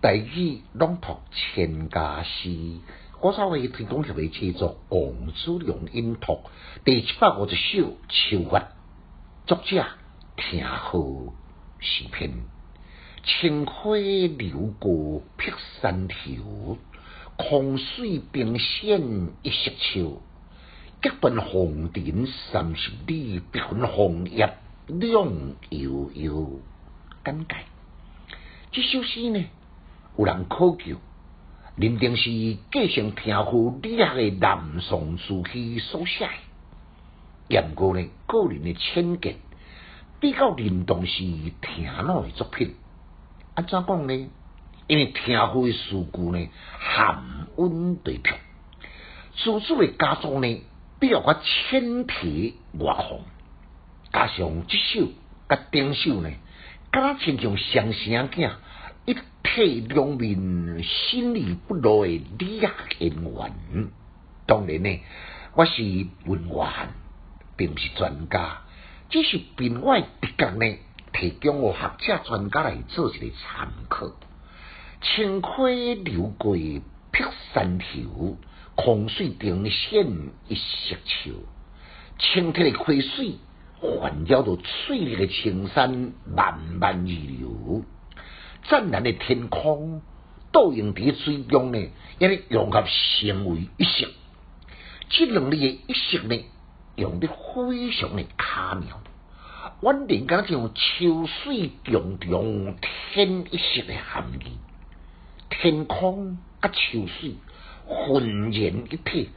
第二朗读千家诗，我稍微推广协会制作王子良音读第七百五十首秋月，作者听好诗篇，清溪流过碧山头，空水冰线一色秋。隔断红尘三十里，别分红叶两悠悠。简介，这首诗呢，有人考究，认定是继承天父厉害的南宋时期所写。严过呢，个人的浅见，比较认同是天老的作品。安怎讲呢？因为天父的事故呢，含温对平，自主的家族呢。比如我千提外行，加上这首甲顶首呢，敢若亲像双生囝，一体两面，心理不落的李亚演员。当然呢，我是文员，并不是专家，只是凭我直觉呢，提供我学者专家来做一个参考。清溪流过碧山头。空水定线一色秋，清澈的溪水环绕着翠绿的青山，漫漫而流。湛蓝的天空倒映伫水中呢，也咧融合成为一色。这两日的一色呢，用得非常的巧妙。完全敢像秋水共中天一色的含义。天空甲秋水。浑然一体，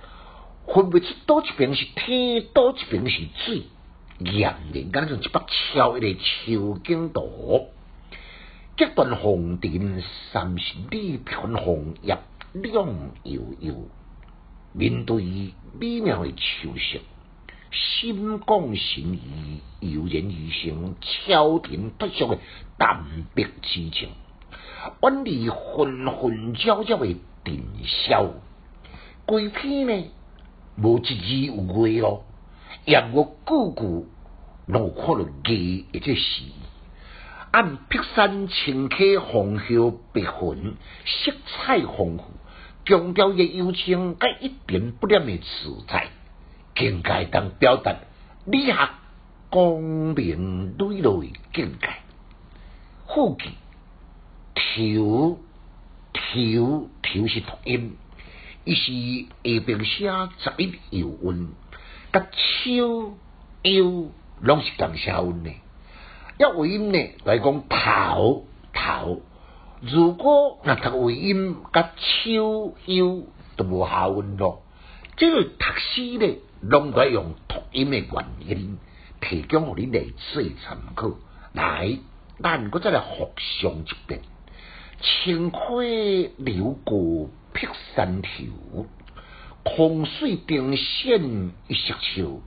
分不出倒一边是天，倒一边是水，俨然敢像一把超一个秋景图。隔断红尘三十里，片红叶两悠悠。面对美妙的秋色，心光神怡，悠然于生，超尘脱俗的淡泊之情，远离纷纷扰扰的。尘嚣，规篇呢无一字有味咯，也无句句让我看到字，或者是按碧山青溪红袖白云，色彩丰富，强调嘅幽情，甲一点不念的自在，境界当表达理学光明磊落的境界，副句条。头头是读音，伊是下边写十一有韵，甲秋幽拢是同声韵呢。一尾音呢来讲头头，如果那读尾音甲秋幽都无效韵咯。即个读诗呢，拢在用读音的原因，提供互你来做参考。来，咱搁再来复诵一遍。清溪流过碧山头，空水定线一色秋。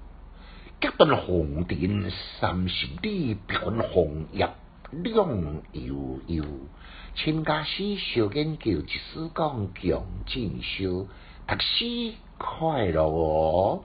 隔断红尘三十里，别分红叶两悠悠。请家师小研究，一丝讲强进修，读书快乐哦。